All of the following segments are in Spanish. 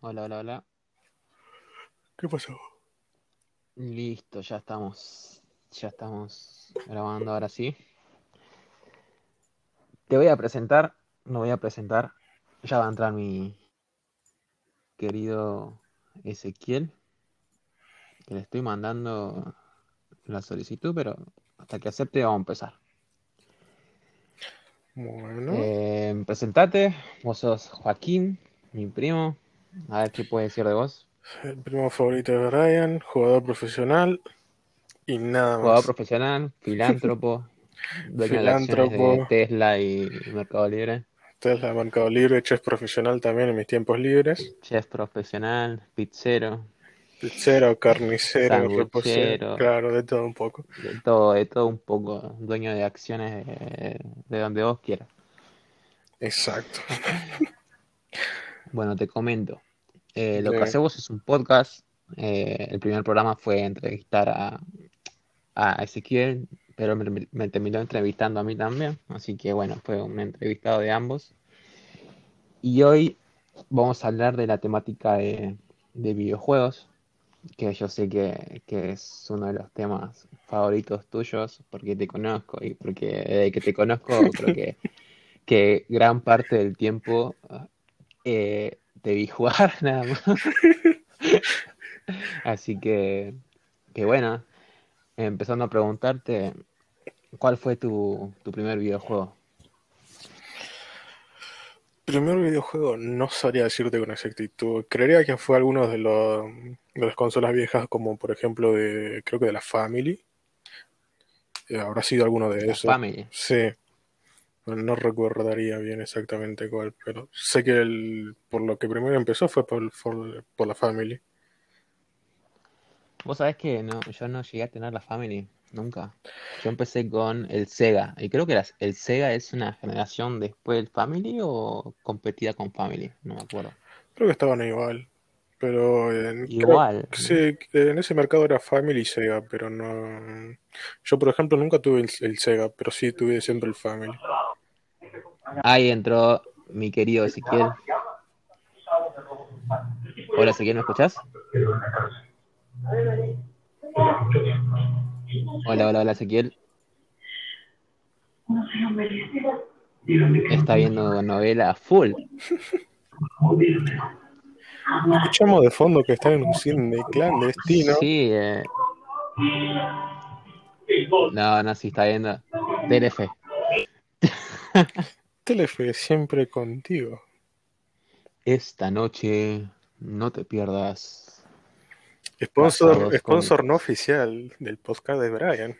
Hola, hola, hola. ¿Qué pasó? Listo, ya estamos. Ya estamos grabando ahora sí. Te voy a presentar, no voy a presentar. Ya va a entrar mi querido Ezequiel. Que le estoy mandando la solicitud, pero hasta que acepte vamos a empezar. Bueno, Eh, presentate, vos sos Joaquín, mi primo. A ver qué puede decir de vos. el primo favorito de Brian, jugador profesional y nada Jugador más. profesional, filántropo, dueño de Filántropo. Tesla y Mercado Libre, Tesla, Mercado Libre, chef profesional también en mis tiempos libres. chef profesional, pizzero, Pizzero, carnicero, reposero, claro, de todo un poco. de todo, de todo un poco, dueño de acciones de, de donde vos quieras. Exacto. Bueno, te comento. Eh, lo que hacemos es un podcast. Eh, el primer programa fue entrevistar a, a Ezequiel, pero me, me terminó entrevistando a mí también. Así que bueno, fue un entrevistado de ambos. Y hoy vamos a hablar de la temática de, de videojuegos, que yo sé que, que es uno de los temas favoritos tuyos, porque te conozco y porque desde que te conozco creo que, que gran parte del tiempo eh, te vi jugar nada más. Así que, que bueno, empezando a preguntarte, ¿cuál fue tu, tu primer videojuego? Primer videojuego, no sabría decirte con exactitud. Creería que fue alguno de, los, de las consolas viejas, como por ejemplo de, creo que de la Family. Eh, habrá sido alguno de La esos. Family. Sí, no, recordaría bien exactamente cuál, pero sé que el, por lo que primero empezó fue por, por, por la Family. Vos sabés que no, yo no llegué a tener la Family, nunca. Yo empecé con el Sega, y creo que las- el Sega es una generación después del Family o competida con Family, no me acuerdo. Creo que estaban igual, pero en, creo- Igual. sí, en ese mercado era Family y Sega, pero no. Yo, por ejemplo, nunca tuve el, el Sega, pero sí tuve siempre el Family. Ahí entró mi querido Ezequiel. Hola Ezequiel, ¿me escuchás? Hola, hola, hola Ezequiel. Está viendo novela full. Escuchamos de fondo que están en un cine clandestino. Sí, eh, no, no, sí está viendo. Telefe. Telefe siempre contigo. Esta noche no te pierdas. Sponsor, no oficial del podcast de Brian.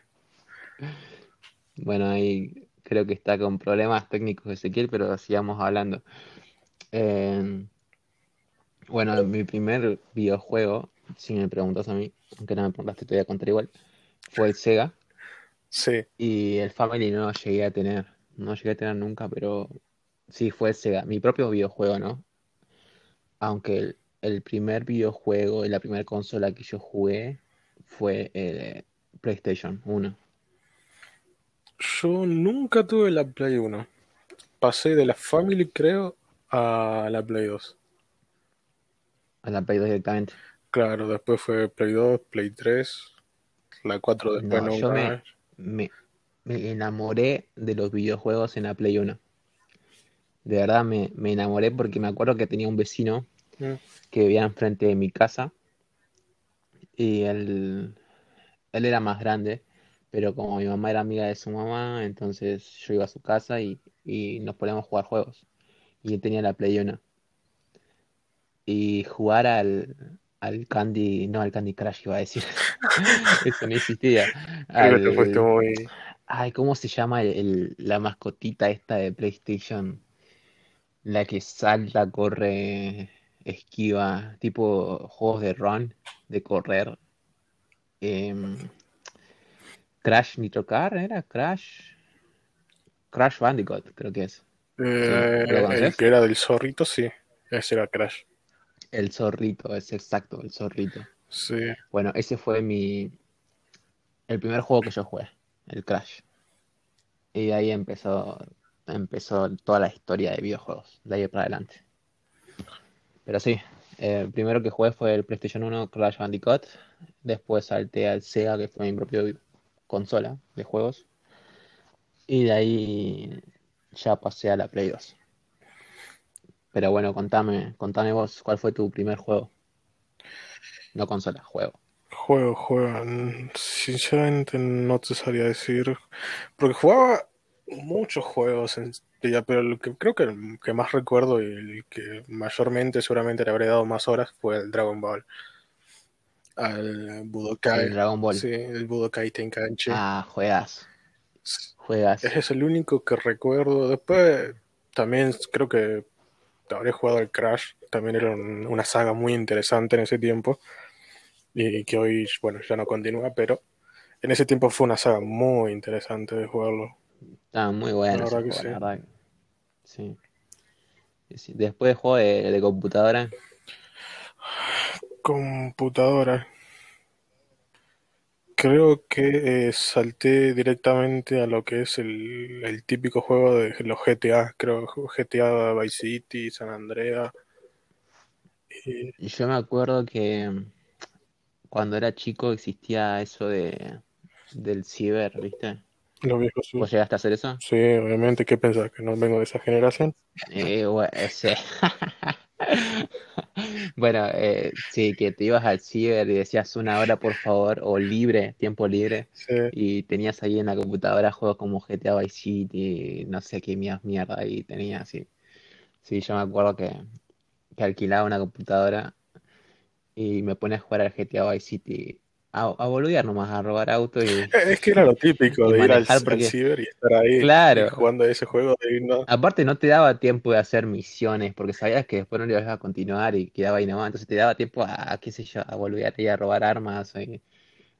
Bueno, ahí creo que está con problemas técnicos Ezequiel, pero sigamos hablando. Eh, bueno, mi primer videojuego, si me preguntas a mí, aunque no me preguntaste, te voy a contar igual, fue el Sega Sí, y el Family no llegué a tener, no llegué a tener nunca, pero sí fue Sega, mi propio videojuego, ¿no? Aunque el, el primer videojuego y la primera consola que yo jugué fue el PlayStation 1. yo nunca tuve la Play 1. Pasé de la Family, creo, a la Play 2. A la Play 2 directamente. Claro, después fue Play 2, Play 3, la 4 después No, nunca yo me, me, me enamoré de los videojuegos en la Play 1. De verdad me, me enamoré porque me acuerdo que tenía un vecino Mm. que vivía enfrente de mi casa y él, él era más grande, pero como mi mamá era amiga de su mamá, entonces yo iba a su casa y, y nos poníamos a jugar juegos. Y él tenía la Play 1. Y jugar al, al Candy, no al Candy Crush iba a decir, eso no existía. Al, muy. Ay, ¿cómo se llama el, el- la mascotita esta de PlayStation? La que salta, corre, esquiva, tipo juegos de run, de correr. Em, Crash Nitro Car, ¿era? Crash. Crash Bandicoot, creo que es. ¿Sí? Eh, ¿Lo el conoces? que era del zorrito, sí. Ese era Crash. El zorrito, es exacto, el zorrito. Sí. Bueno, ese fue mi, el primer juego que yo jugué, el Crash. Y ahí empezó, empezó toda la historia de videojuegos, de ahí para adelante. Pero sí, Eh, el primero que jugué fue el PlayStation 1 Crash Bandicoot. Después salté al Sega, que fue mi propia consola de juegos. Y de ahí ya pasé a la Play 2. Pero bueno, contame, contame vos, ¿cuál fue tu primer juego? No consola, juego. Juego, juego. Sinceramente no te sabría decir. Porque jugaba muchos juegos en pero el que creo que el que más recuerdo y el que mayormente seguramente le habré dado más horas fue el Dragon Ball. Al Budokai. El Dragon Ball. Sí, el Budokai Tenkaichi. Ah, juegas. Juegas. Ese es el único que recuerdo. Después también creo que habré jugado el Crash. También era una saga muy interesante en ese tiempo. Y que hoy, bueno, ya no continúa, pero en ese tiempo fue una saga muy interesante de jugarlo. Está muy bueno. La verdad sí. sí. Después juego de, de computadora. Computadora. Creo que eh, salté directamente a lo que es el, el, típico juego de los GTA, creo GTA Vice City, San Andrea. Y... Yo me acuerdo que cuando era chico existía eso de del ciber, ¿viste? Los viejos sí. ¿Vos llegaste a hacer eso? Sí, obviamente. ¿Qué pensás? ¿Que no vengo de esa generación? Eh, bueno, sí. bueno, eh, sí, que te ibas al ciber y decías una hora por favor, o libre, tiempo libre, sí. y tenías ahí en la computadora juegos como GTA Vice City, no sé qué mierda, y tenías así. Sí, yo me acuerdo que, que alquilaba una computadora y me ponía a jugar al GTA Vice City a, a boludear nomás, a robar autos y... Es que era lo típico de ir al, ciber y estar ahí claro. jugando ese juego. De no... Aparte no te daba tiempo de hacer misiones, porque sabías que después no le ibas a continuar y quedaba ahí nomás, entonces te daba tiempo a, qué sé yo, a boludear y a robar armas, y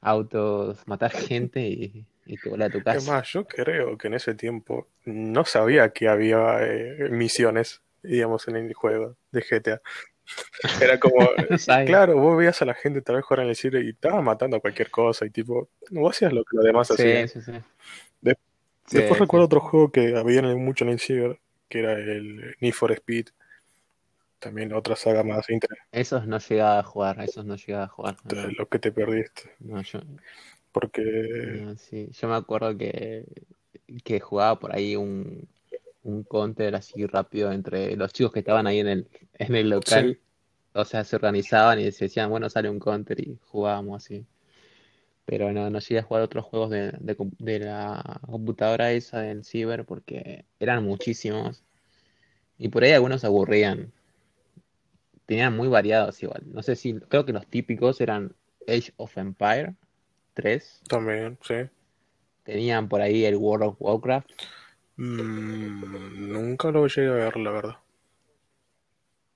autos, matar gente y, y te a tu casa. Es más, yo creo que en ese tiempo no sabía que había eh, misiones, digamos, en el juego de GTA. Era como, claro, vos veías a la gente tal vez jugar en el ciber y estaba matando a cualquier cosa y tipo, vos hacías lo que los demás hacían. Sí, sí, después recuerdo otro juego que había mucho en el ciber, que era el Need for Speed. También otra saga más interesante. Esos no llegaba a jugar, esos no llegaba a jugar. Lo que te perdiste. No, yo... Porque... sí, yo me acuerdo que, que jugaba por ahí un, un counter así rápido entre los chicos que estaban ahí en el, en el local. O sea, se organizaban y se decían, bueno, sale un counter y jugábamos así. Pero no, no llegué a jugar otros juegos de, de, la computadora esa del ciber porque eran muchísimos. Y por ahí algunos aburrían. Tenían muy variados igual. No sé si, creo que los típicos eran Age of Empire 3. También, sí. Tenían por ahí el World of Warcraft. Mm, nunca lo llegué a ver, la verdad.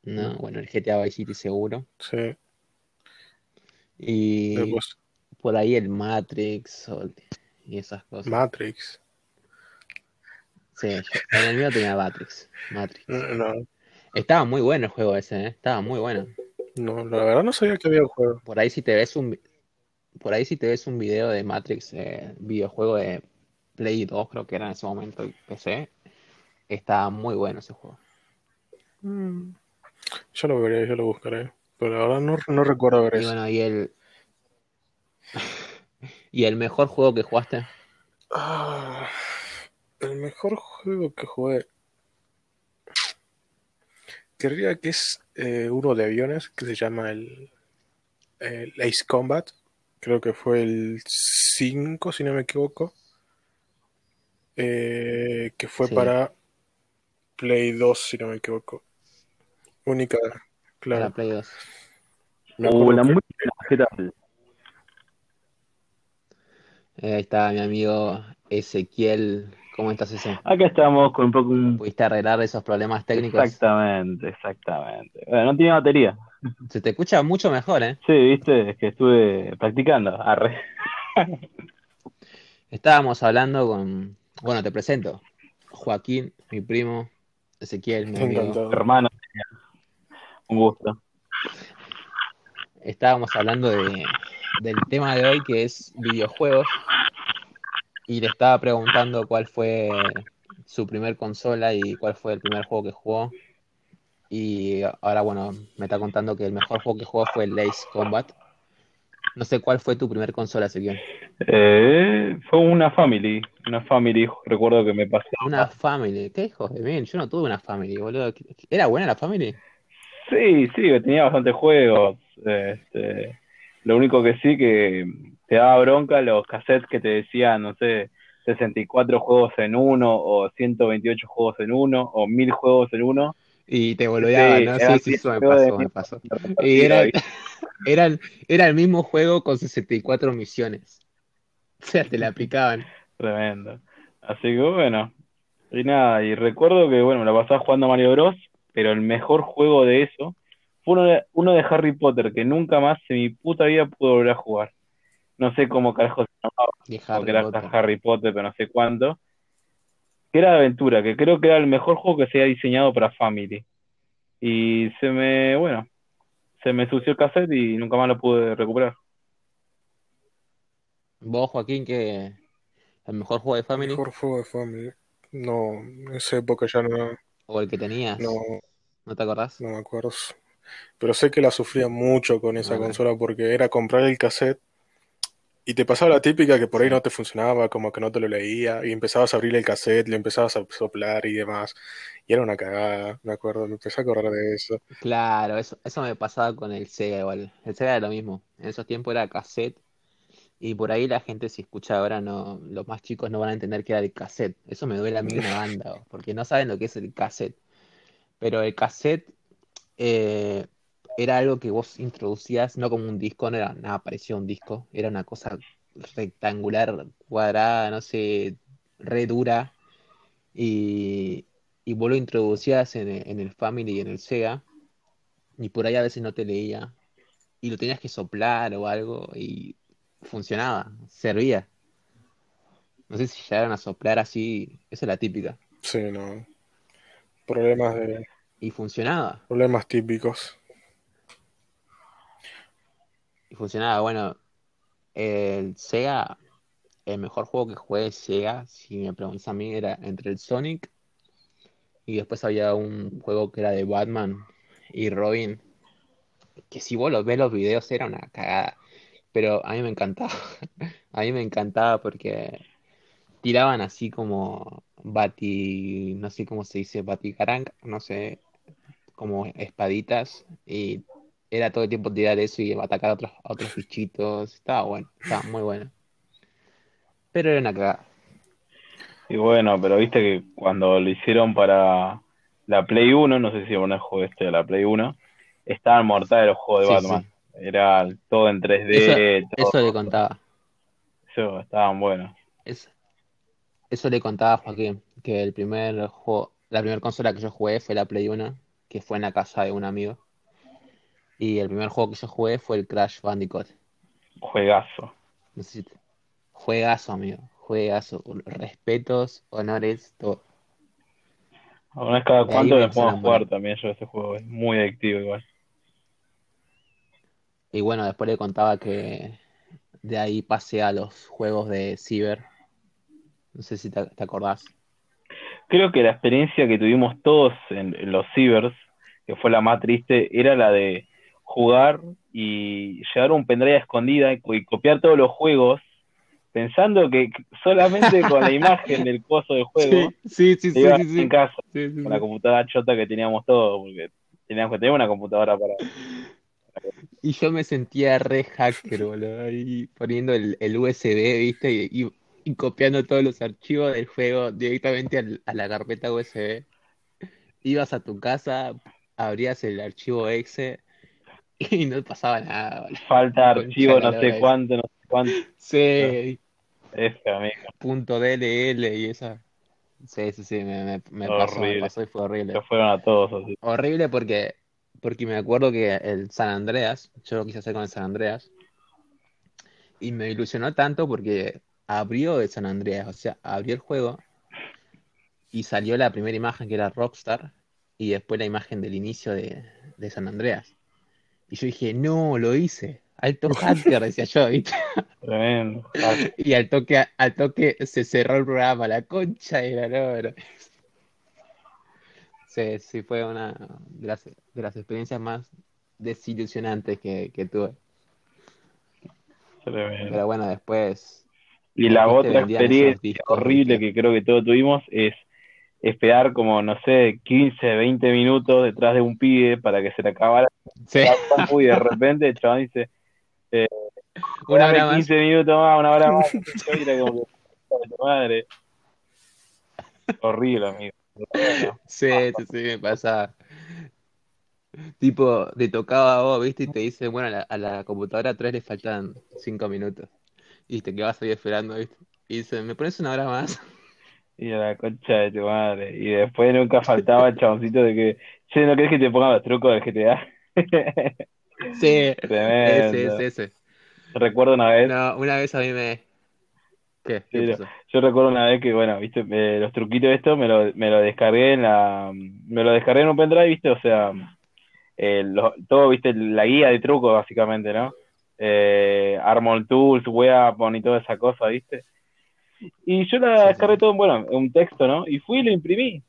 No, bueno, el GTA Vice City seguro. Sí. Y por ahí el Matrix y esas cosas. Matrix. Sí, en el mío tenía Matrix. Matrix. No. Estaba muy bueno el juego ese, ¿eh? Estaba muy bueno. No, la verdad no sabía que había un juego. Por ahí si te ves un por ahí si te ves un video de Matrix, eh, videojuego de Play 2, creo que era en ese momento, PC, está muy bueno ese juego. Mm. Yo lo veré, yo lo buscaré. Pero ahora no, no recuerdo ver y eso. Bueno, y el. ¿Y el mejor juego que jugaste? Ah, el mejor juego que jugué. Querría que es eh, uno de aviones que se llama el, el Ace Combat. Creo que fue el 5, si no me equivoco. Eh, que fue para Play 2, si no me equivoco. Única, claro. Para Play 2. Uh, la música, ¿qué tal? Eh, ahí está mi amigo Ezequiel. ¿Cómo estás, ese? Acá estamos con un poco un... ¿Pudiste arreglar esos problemas técnicos? Exactamente, exactamente. Bueno, no tiene batería. Se te escucha mucho mejor, ¿eh? Sí, viste, es que estuve practicando. Arre. Estábamos hablando con, bueno, te presento. Joaquín, mi primo, Ezequiel, mi amigo. Hermano, un gusto. Estábamos hablando de, del tema de hoy que es videojuegos y le estaba preguntando cuál fue su primer consola y cuál fue el primer juego que jugó. Y ahora, bueno, me está contando que el mejor juego que jugó fue el Ace Combat. No sé cuál fue tu primer consola, Ezequiel. Eh, fue una family, una family, recuerdo que me pasé. Una Family. ¿Qué hijos de mil? Yo no tuve una Family, boludo. ¿Era buena la Family? Sí, sí, tenía bastantes juegos. Este, lo único que sí que te daba bronca los cassettes que te decían, no sé, 64 juegos en uno, o 128 juegos en uno, o 1000 juegos en uno. Y te volvía, Sí, Sí, sí, eso me pasó, me pasó. Y era, era, el- era el mismo juego con 64 misiones. O sea, te la aplicaban. Tremendo. Así que bueno. Y nada, y recuerdo que, bueno, me la pasaba jugando a Mario Bros, pero el mejor juego de eso fue uno de, uno de Harry Potter, que nunca más en mi puta vida pude volver a jugar. No sé cómo carajo se llamaba, porque Harry era Potter. Harry Potter, pero no sé cuánto. Que era de aventura, que creo que era el mejor juego que se había diseñado para Family. Y se me, bueno, se me sució el cassette y nunca más lo pude recuperar. Vos, Joaquín, que el mejor juego de Family Mejor juego de Family. No, en esa época ya no, o el que tenías, no, ¿no te acordás? no me acuerdo. Pero sé que la sufría mucho con esa Ah. consola porque era comprar el cassette y te pasaba la típica que por ahí no te funcionaba, como que no te lo leía, y empezabas a abrir el cassette, le empezabas a soplar y demás. Y era una cagada, me acuerdo, me empecé a acordar de eso. Claro, eso, eso me pasaba con el Sega igual. El Sega era lo mismo. En esos tiempos era cassette. Y por ahí la gente, si escucha ahora, no, los más chicos no van a entender que era el cassette. Eso me duele a mí una banda, porque no saben lo que es el cassette. Pero el cassette eh, era algo que vos introducías, no como un disco, no era nada parecido a un disco. Era una cosa rectangular, cuadrada, no sé, re dura. Y, y vos lo introducías en el, en el Family y en el Sega. Y por ahí a veces no te leía. Y lo tenías que soplar o algo y funcionaba, servía. No sé si llegaron a soplar así, esa es la típica. Sí, no. Problemas de, Y funcionaba, problemas típicos. Funcionaba. Bueno, el Sega, el mejor juego que jugué Sega, si me preguntas a mí, era entre el Sonic y después había un juego que era de Batman y Robin, que si vos lo ves los videos era una cagada, pero a mí me encantaba. A mí me encantaba porque tiraban así como bati, no sé cómo se dice, baticarang, no sé, como espaditas y era todo el tiempo tirar eso y atacar a otros, a otros bichitos. Estaba bueno, estaba muy bueno. Pero era una cagada. Y bueno, pero viste que cuando lo hicieron para la Play 1, no sé si alguna vez jugué este de la Play 1, estaban mortales los juegos de Sí, Batman. sí. Era todo en 3D, todo, Eso le contaba. eso, estaban buenos. Eso, eso le contaba a Joaquín, que el primer juego, la primera consola que yo jugué fue la Play 1, que fue en la casa de un amigo. Y el primer juego que yo jugué fue el Crash Bandicoot. Juegazo. No sé si te- Juegazo, amigo. Juegazo. Respetos, honores, todo. Una vez cada cuánto me me pongo a empezaron a jugar también yo ese juego, es muy adictivo igual. Y bueno, después le contaba que de ahí pasé a los juegos de Ciber. No sé si te, te acordás. Creo que la experiencia que tuvimos todos en, en los cibers, que fue la más triste, era la de jugar y llevar un pendrive a escondida y, co- y copiar todos los juegos, pensando que solamente con la imagen del coso del juego sí, sí, te iba en casa, Sí, con la computadora chota que teníamos todos, porque teníamos que tener una computadora para... Y yo me sentía re hacker, boludo, ahí poniendo el, el USB, ¿viste? Y, y- y copiando todos los archivos del juego directamente al- a la carpeta USB. Ibas a tu casa, abrías el archivo exe y no pasaba nada, boludo. Falta archivo, no sé cuánto, no sé cuánto. Sí, F, amigo, punto DLL y esa. Sí, sí, sí, me, me, me pasó, me pasó y fue horrible. se fueron a todos así. Horrible porque, porque me acuerdo que el San Andreas, yo lo quise hacer con el San Andreas, y me ilusionó tanto porque abrió el San Andreas, o sea, abrió el juego y salió la primera imagen que era Rockstar y después la imagen del inicio de, de San Andreas. Y yo dije, no, lo hice. Alto hacker, decía yo, ¿viste? Tremendo. Y al toque, al toque se cerró el programa, la concha de la lora. Sí, sí, fue una de las, de las experiencias más desilusionantes que, que tuve. Tremendo. Pero bueno, después, Y la otra experiencia horrible que creo que todos tuvimos es esperar como, no sé, 15, 20 minutos detrás de un pibe para que se le acabara Sí, y de repente el chabón dice, una dame hora más. 15 minutos más, una hora más. Y era como que, "Puta de tu madre. Horrible, amigo. Bueno, Sí, sí, sí, me pasa. Tipo, te tocaba a vos, ¿viste? Y te dice, bueno, a la, a la computadora 3 le faltan 5 minutos. Y te quedas ahí esperando, ¿viste? Y dice, ¿me pones una hora más? Y a la concha de tu madre. Y después nunca faltaba el chaboncito de que, che, ¿no querés que te ponga los trucos del GTA? Sí, Tremendo. ese, ese. Recuerdo una vez, No, una vez a mí me... ¿Qué? ¿Qué Sí, pasó? yo recuerdo una vez que, bueno, viste, eh, los truquitos de esto me lo, me lo descargué en la, me lo descargué en un pendrive, viste, o sea, eh, lo- todo, viste, la guía de trucos, básicamente, ¿no? Eh, Armor Tools, Weapon y toda esa cosa, viste. Y yo la descargué todo, bueno, en un texto, ¿no? Y fui y lo imprimí.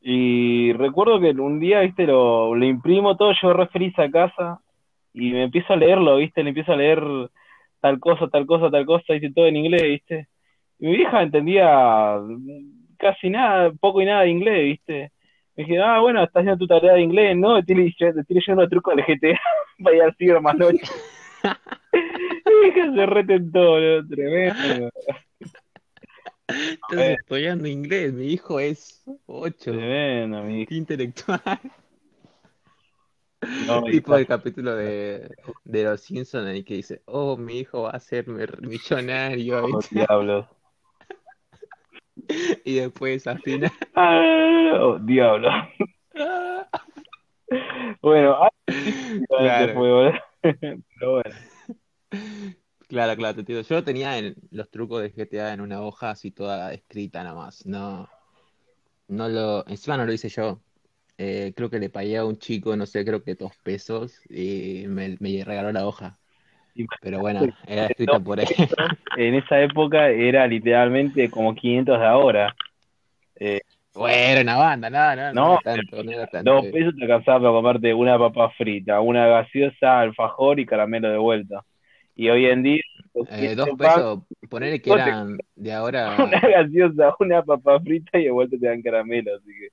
Y recuerdo que un día, viste, lo, lo imprimo todo, yo re feliz a casa y me empiezo a leerlo, viste, le empiezo a leer tal cosa, tal cosa, tal cosa, dice todo en inglés, viste. Y mi vieja entendía casi nada, poco y nada de inglés, viste. Me dije, ah, bueno, estás haciendo tu tarea de inglés, ¿no? Leyendo, estoy leyendo truco del GTA para ir al ciber más noche. Mi hija se retentó, boludo, tremendo. Estás estudiando inglés, mi hijo es 8, Tremendo, mi hija. intelectual. No, Tipo hija. el capítulo de, de Los Simpsons en el que dice, oh, mi hijo va a ser millonario, Oh, ¿viste? diablos. Y después al final, Ah, oh, diablo. Bueno, ah, Claro. fue, boludo. Pero bueno. Claro, claro, te entiendo. Yo tenía en- los trucos de GTA en una hoja así toda escrita nada más. No, no lo, encima no lo hice yo. Eh, creo que le pagué a un chico, no sé, creo que dos pesos y me, me regaló la hoja. Pero bueno, era escrita por él. En esa época era literalmente como 500 de ahora. Bueno, era una banda, no, no, no No, era tanto, no era tanto. Dos pesos te alcanzaba para comerte una papa frita, una gaseosa, alfajor y caramelo de vuelta. Y hoy en día, Eh, dos pesos, ponerle que eran de ahora. una gaseosa, una papa frita y de vuelta te dan caramelo, así que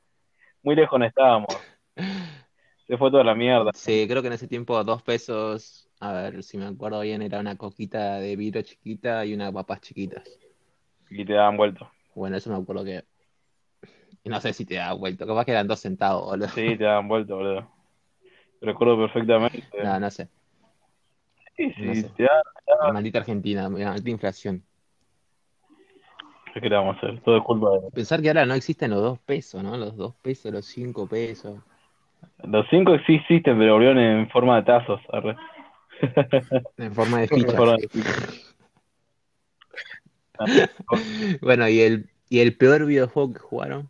muy lejos no estábamos. Se fue toda la mierda. Sí, creo que en ese tiempo dos pesos, a ver si me acuerdo bien, era una coquita de vidrio chiquita y unas papas chiquitas. Y te daban vuelto. Bueno, eso me acuerdo que. No sé si te da vuelto, capaz que eran dos centavos, boludo. Sí, te daban vuelto, boludo. Recuerdo perfectamente. No, no sé. Sí, sí, no sé. te da- Maldita Argentina, maldita inflación. ¿Qué queríamos hacer? Todo es culpa de... Pensar que ahora no existen los dos pesos, ¿no? Los dos pesos, los cinco pesos. Los cinco sí existen, pero volvieron en forma de tazos. arre. En forma de En fichas. forma de fichas. Bueno, y el, y el peor videojuego que jugaron.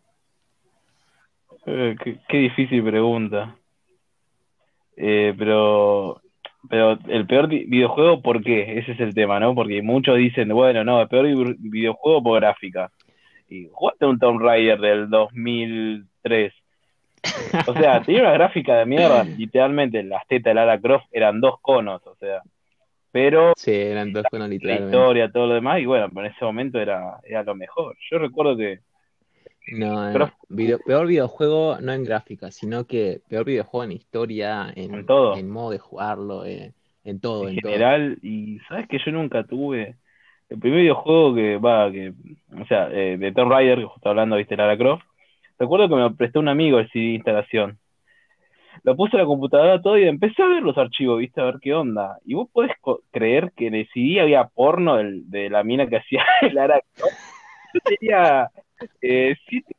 Eh, qué, qué difícil pregunta. Eh, pero, pero el peor vi- videojuego, ¿por qué? Ese es el tema, ¿no? Porque muchos dicen, bueno, no, el peor vi- videojuego por gráfica. Y jugaste un Tomb Raider del 2003. O sea, tenía una gráfica de mierda. Literalmente, las tetas de Lara Croft eran dos conos, o sea. Pero Sí, eran dos con la literalmente. historia, todo lo demás, y bueno, pero en ese momento era, era lo mejor. Yo recuerdo que No, no. Pero- Video- peor videojuego no en gráfica, sino que peor videojuego en historia, en, En todo. en modo de jugarlo, eh, en todo, en en todo. general, y sabes que yo nunca tuve el primer videojuego que va, que, o sea, eh, de Tomb Raider, que justo hablando, viste, Lara Croft, recuerdo que me prestó un amigo el CD de instalación. Lo puse en la computadora todo y empecé a ver los archivos, viste, a ver qué onda. Y vos podés creer que en el CD había porno del- de la mina que hacía Lara Croft. Yo tenía eh, siete-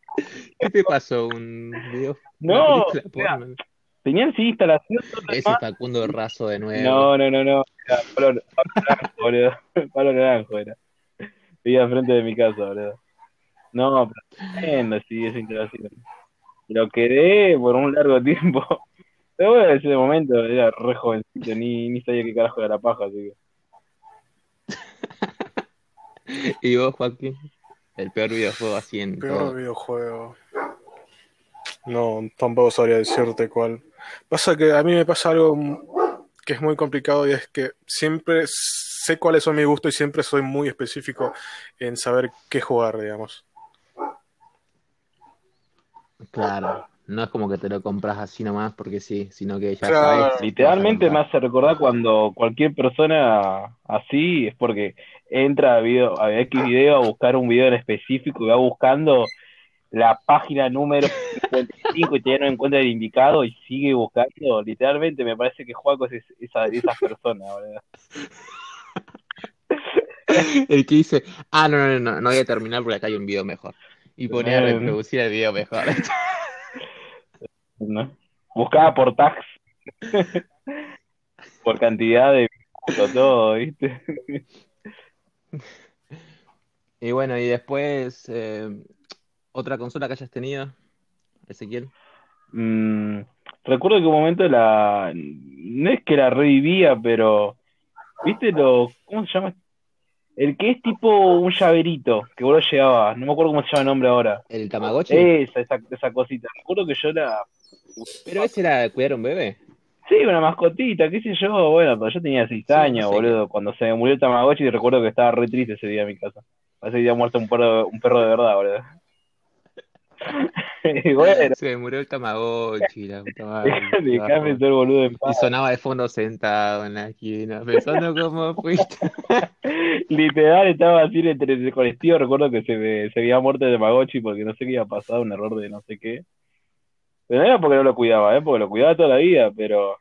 ¿Qué te pasó? ¿Un video? No, o sea, porno? tenía el CD de instalación Ese demás. Facundo Razo de nuevo. No, no, no, no. Era Pablo, Naranjo, boludo. Pablo Naranjo era. Vivía enfrente de mi casa, boludo. No, pero tremendo, sí, esa instalación. Lo quedé por un largo tiempo. Pero bueno, en ese momento era re jovencito, ni, ni sabía qué carajo era la paja, así que. ¿Y vos, Joaquín? El peor videojuego así en Peor todo. videojuego. No, tampoco sabría decirte cuál. Pasa que a mí me pasa algo que es muy complicado y es que siempre sé cuáles son mis gustos y siempre soy muy específico en saber qué jugar, digamos. Claro, no es como que te lo compras así nomás porque sí, sino que ya Claro. sabes. Literalmente me hace recordar cuando cualquier persona así es porque entra a, video, a X video a buscar un video en específico y va buscando la página número 55 y ya no encuentra el indicado y sigue buscando. Literalmente me parece que Juaco es esa, de esas personas, ¿verdad? El que dice, ah, no, no, no, no voy a terminar porque acá hay un video mejor. Y ponía a reproducir el video mejor. ¿no? Buscaba por tags, por cantidad de todo, ¿viste? Y bueno, y después, eh, otra consola que hayas tenido, Ezequiel. Mm, recuerdo que un momento la. No es que la revivía, pero. ¿Viste lo. ¿Cómo se llama? El que es tipo un llaverito, que vos lo llevabas. No me acuerdo cómo se llama el nombre ahora. ¿El Tamagotchi? Esa, esa, esa cosita. Recuerdo que yo la. Pero ese era cuidar a un bebé. Sí, una mascotita, qué sé yo. Bueno, pero yo tenía 6 Sí, años, boludo. Cuando se me murió el Tamagotchi, recuerdo que estaba re triste ese día en mi casa. Parece que había muerto un perro, un perro de verdad, boludo. y bueno, Se me murió el Tamagotchi, la puta madre. dejame ser boludo en Y paz. sonaba de fondo sentado en la esquina, pensando cómo fuiste. Literal, estaba así entre el colectivo. Recuerdo que se, me- se había muerto el Tamagotchi porque no sé qué había pasado, un error de no sé qué. Pero no era porque no lo cuidaba, ¿eh? porque lo cuidaba toda la vida, pero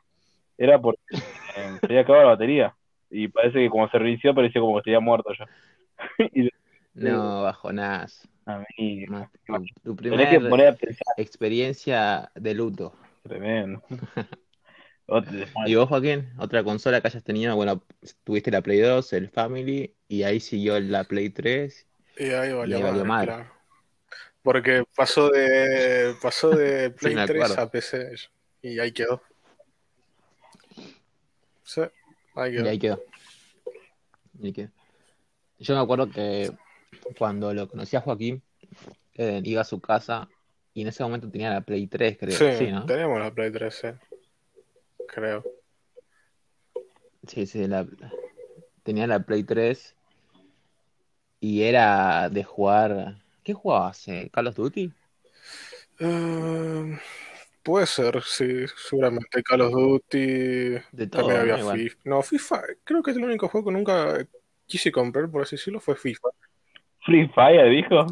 era porque eh, se había acabado la batería. Y parece que como se reinició, parecía como que estaría muerto ya. y No, bajonazo. a mí, Más Tu, tu tenés que primer poner a pensar experiencia de luto. tremendo. ¿Y vos, Joaquín? ¿Otra consola que hayas tenido? Bueno, tuviste la Play 2, el Family, y ahí siguió la Play 3. Y ahí valió, Y ahí valió madre, mal. claro. Porque pasó de pasó de Play me 3 acuerdo. a PC y ahí quedó. Sí, ahí Y quedó. ahí quedó. Y ahí quedó. Yo me acuerdo que cuando lo conocí a Joaquín, eh, iba a su casa y en ese momento tenía la Play 3, creo. Sí, Sí, ¿no? teníamos la Play 3, sí. Creo. Sí, sí, la- tenía la Play 3 y era de jugar. ¿Qué jugabas? eh? ¿Call of Duty? Eh, puede ser, sí, seguramente Call of Duty. De todo, También había. FIFA. No, FIFA, creo que es el único juego que nunca quise comprar, por así decirlo, fue FIFA. Free Fire, dijo.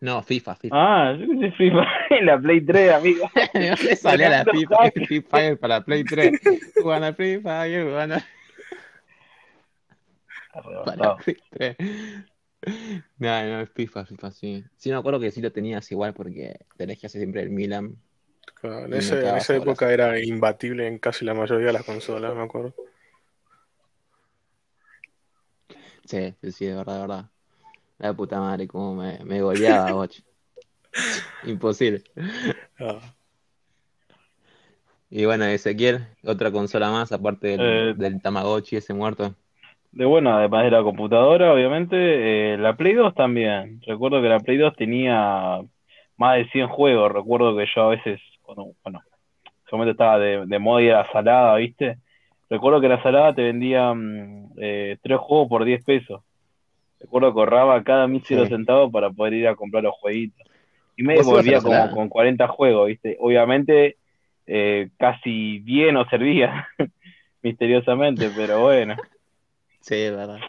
No, FIFA, FIFA. Ah, yo escuché Free Fire en la Play 3, amigo. ¿De dónde salía la FIFA. Free Fire para Play 3? Jugando a Free Fire, jugando para. Play 3. No, no, es FIFA, FIFA, sí. Sí, me acuerdo que sí lo tenías igual porque te elegías siempre el Milan. Claro, En, ese- esa horas. época era imbatible en casi la mayoría de las consolas, me acuerdo. Sí, sí, sí, de verdad, de verdad. La puta madre, cómo me, me goleaba, boch. Imposible. Ah, Y bueno, Ezequiel, otra consola más aparte del, Eh, del Tamagotchi ese muerto. De bueno, además de la computadora, obviamente, eh, la Play 2 también. Recuerdo que la Play 2 tenía más de 100 juegos. Recuerdo que yo a veces, cuando, bueno, en ese momento estaba de, de moda la salada, ¿viste? Recuerdo que la salada te vendían eh, tres juegos por 10 pesos. Recuerdo que ahorraba cada mísero Sí. centavo para poder ir a comprar los jueguitos. Y me ¿Vos ibas a la devolvía como con 40 juegos, ¿viste? Obviamente, eh, casi bien o servía, misteriosamente, pero bueno. Sí, verdad.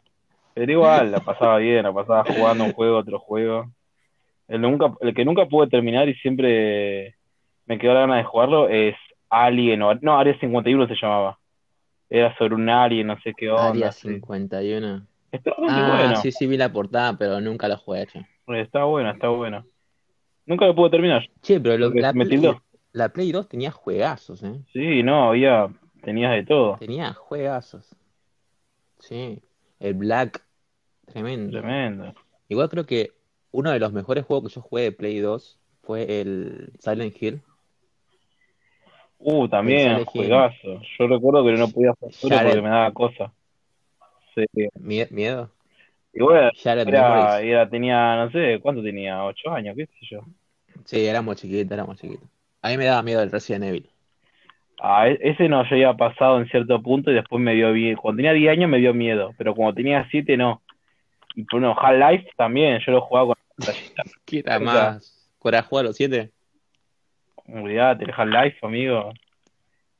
Pero igual, la pasaba bien, la pasaba jugando un juego, otro juego. El, nunca, el que nunca pude terminar y siempre me quedó la gana de jugarlo es Alien, o, no, Área 51 se llamaba. Era sobre un alien, no sé qué onda. Área sí. 51. Está bastante Ah, bueno, sí, sí, vi la portada, pero nunca la jugué, che. está bueno, está bueno. Nunca lo pude terminar. Che, pero lo- la, Play, la Play 2 tenía juegazos, ¿eh? Sí, no, había, tenías de todo. Tenía juegazos. Sí. El Black, tremendo. Tremendo. Igual creo que uno de los mejores juegos que yo jugué de Play 2 fue el Silent Hill. Uh, también, juegazo. Yo recuerdo que no podía jugar solo porque me daba cosa. Sí. Mie- ¿Miedo? Y bueno, Era, tenía, no sé, ¿cuánto tenía? ¿Ocho años? ¿Qué sé yo? Sí, éramos chiquitos, éramos chiquitos. A mí me daba miedo el Resident Evil. Ah, e- ese no, yo había pasado en cierto punto y después me dio bien. Cuando tenía 10 años me dio miedo, pero cuando tenía 7 no. Y bueno, Half-Life también, yo lo jugaba con la. ¿Qué era más? ¿Corajuego a los siete? Olvídate, el Half-Life, amigo.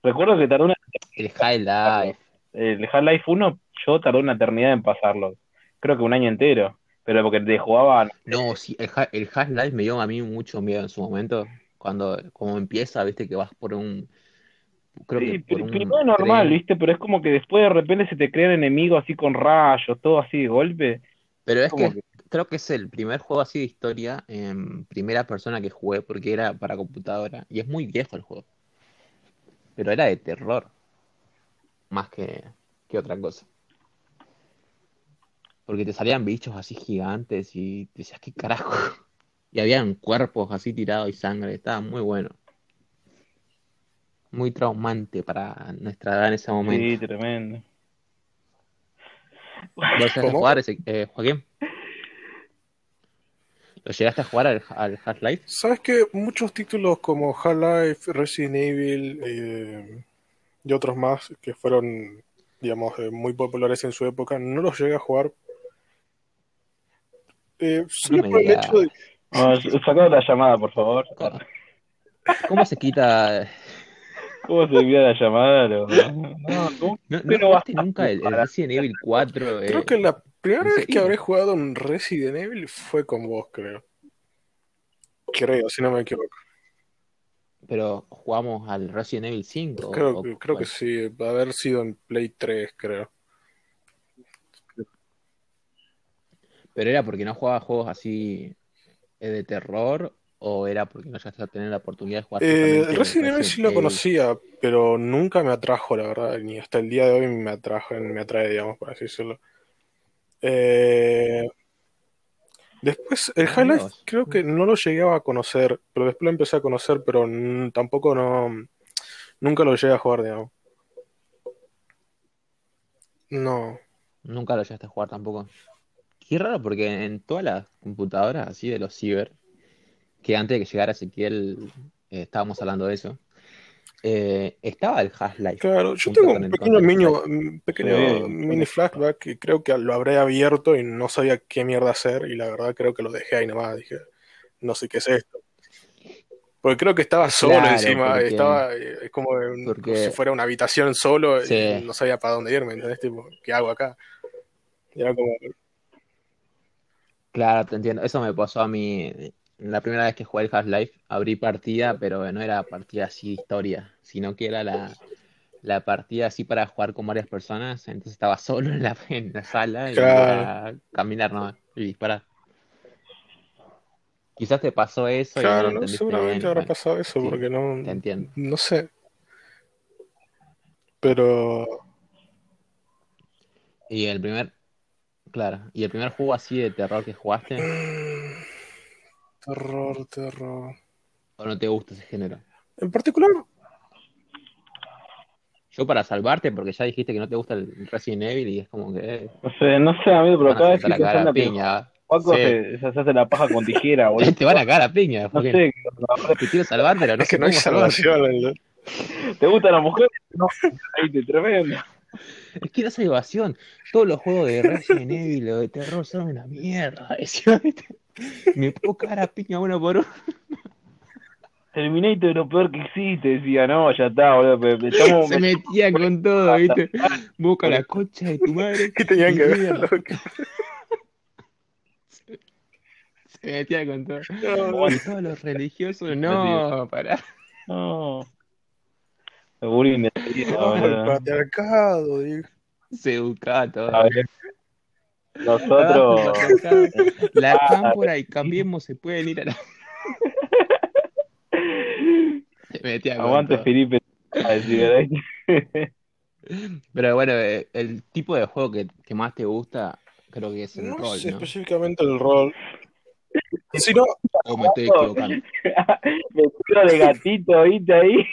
Recuerdo que tardó una, El High Life. el Half-Life 1, yo tardé una eternidad en pasarlo. Creo que un año entero. Pero porque te jugaba, No, sí, el, el Half-Life me dio a mí mucho miedo en su momento. Cuando como empieza, viste que vas por un. Creo Sí, que por un no es normal, tren. ¿viste? Pero es como que después de repente se te crean enemigos así con rayos, todo así de golpe. Pero es que creo que es el primer juego así de historia en primera persona que jugué porque era para computadora. Y es muy viejo el juego. Pero era de terror. Más que, que otra cosa. Porque te salían bichos así gigantes y te decías, ¿qué carajo? Y habían cuerpos así tirados y sangre. Estaba muy bueno. Muy traumante para nuestra edad en ese momento. Sí, tremendo. ¿Vos llegaste a jugar ese, eh, Joaquín? ¿Lo llegaste a jugar al, al Half-Life? ¿Sabes que Muchos títulos como Half-Life, Resident Evil eh, y otros más que fueron, digamos, eh, muy populares en su época, no los llegué a jugar. Eh, solo me por el hecho de... No, sacado la llamada, por favor. ¿Cómo se quita? ¿Cómo se envía la llamada? No. ¿No, no basta. nunca el, el Resident Evil 4? eh? Creo que la primera ¿en vez que habré jugado un Resident Evil fue con vos, creo. Creo, si no me equivoco. Pero jugamos al Resident Evil 5. Creo, o- que- creo que sí, va a haber sido en Play 3, creo. ¿Pero era porque no jugabas juegos así eh, de terror? ¿O era porque no llegaste a tener la oportunidad de jugar Eh, Resident Evil sí lo conocía, pero nunca me atrajo, la verdad, ni hasta el día de hoy me atrajo, me atrae, digamos, por así decirlo. Eh, después, el vos. creo que no lo llegué a conocer, pero después lo empecé a conocer, pero tampoco no, nunca lo llegué a jugar, digamos. No, Nunca lo llegaste a jugar tampoco. Qué raro, porque en todas las computadoras así de los ciber, que antes de que llegara Ezequiel eh, estábamos hablando de eso, eh, estaba el Half-Life. claro, yo tengo un pequeño, Strike. un pequeño Sí, mini flashback que creo que lo habré abierto y no sabía qué mierda hacer y la verdad creo que lo dejé ahí nomás, dije, no sé qué es esto. Porque creo que estaba solo Claro, encima, porque- estaba eh, es como, un- porque- como si fuera una habitación solo Sí. y no sabía para dónde irme, ¿entendés? Tipo, ¿qué hago acá? Y era como, Claro, te entiendo. Eso me pasó a mí la primera vez que jugué el Half-Life. Abrí partida, pero no era partida así historia, sino que era la, la partida así para jugar con varias personas. Entonces estaba solo en la, en la sala y Claro. caminar nomás y disparar. Quizás te pasó eso y no claro, lo ¿no? Seguramente bien. habrá pasado eso, sí, porque no, te entiendo. no sé. Pero Y el primer, claro, y el primer juego así de terror que jugaste, terror, terror. ¿o no te gusta ese género? En particular, Yo para salvarte, porque ya dijiste que no te gusta el Resident Evil y es como que eh, No sé, no sé, amigo, pero cada vez saltar estoy a cagar a pensando que piña. Paco Sí. se, se hace la paja con tijera, boludo. Te van a cagar a piña, No sé, te quiero salvar, pero no es que no hay salvación. ¿te gustan las mujeres? No, ahí te tremendo. Es que no hay evasión. Todos los juegos de Resident Evil o de terror son una mierda. ¿viste? Me puedo cagar a piña uno por uno. Terminator es lo peor que existe, decía, no, ya está, boludo, pero estamos... Se metía con todo, ¿viste? Busca la concha de tu madre. ¿Qué tenían que ver? Se metía con todo. No, Y todos los religiosos, no, pará. No. El bullying de la vida, no, el patriarcado, digo. Se buscaba todo. A ver, Nosotros... La cámpora y cambiemos se pueden ir a la. Se metía con Aguante. Felipe. a decir, ¿verdad? Pero bueno, eh, el tipo de juego que, que más te gusta, creo que es el No rol, sé ¿no? específicamente el rol. Y si no, O me estoy equivocando. Vestido de gatito, ¿viste ahí?